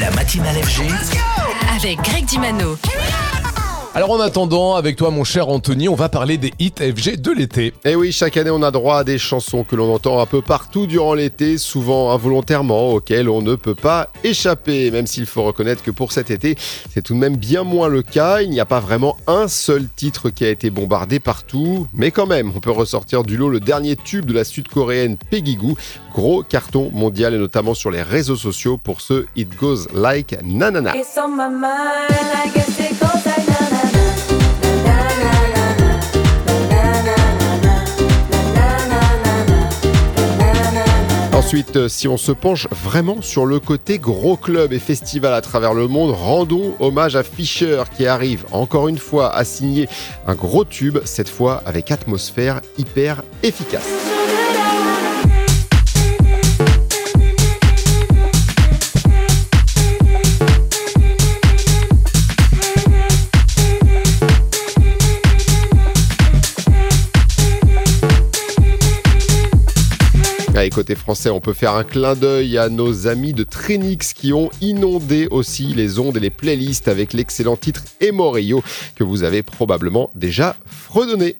La matinale FG. Avec Greg Dimano. Alors en attendant, avec toi mon cher Anthony, on va parler des hits FG de l'été. Et Eh oui, chaque année on a droit à des chansons que l'on entend un peu partout durant l'été, souvent involontairement, auxquelles on ne peut pas échapper. Même s'il faut reconnaître que pour cet été, c'est tout de même bien moins le cas. Il n'y a pas vraiment un seul titre qui a été bombardé partout. Mais quand même, on peut ressortir du lot le dernier tube de la sud-coréenne Peggy Goo. Gros carton mondial et notamment sur les réseaux sociaux pour ce It Goes Like Nanana. It's on my mind, I Ensuite, euh, si on se penche vraiment sur le côté gros club et festival à travers le monde, rendons hommage à Fischer qui arrive encore une fois à signer un gros tube, cette fois avec atmosphère hyper efficace. Et côté français, on peut faire un clin d'œil à nos amis de Trinix qui ont inondé aussi les ondes et les playlists avec l'excellent titre Emorio que vous avez probablement déjà fredonné.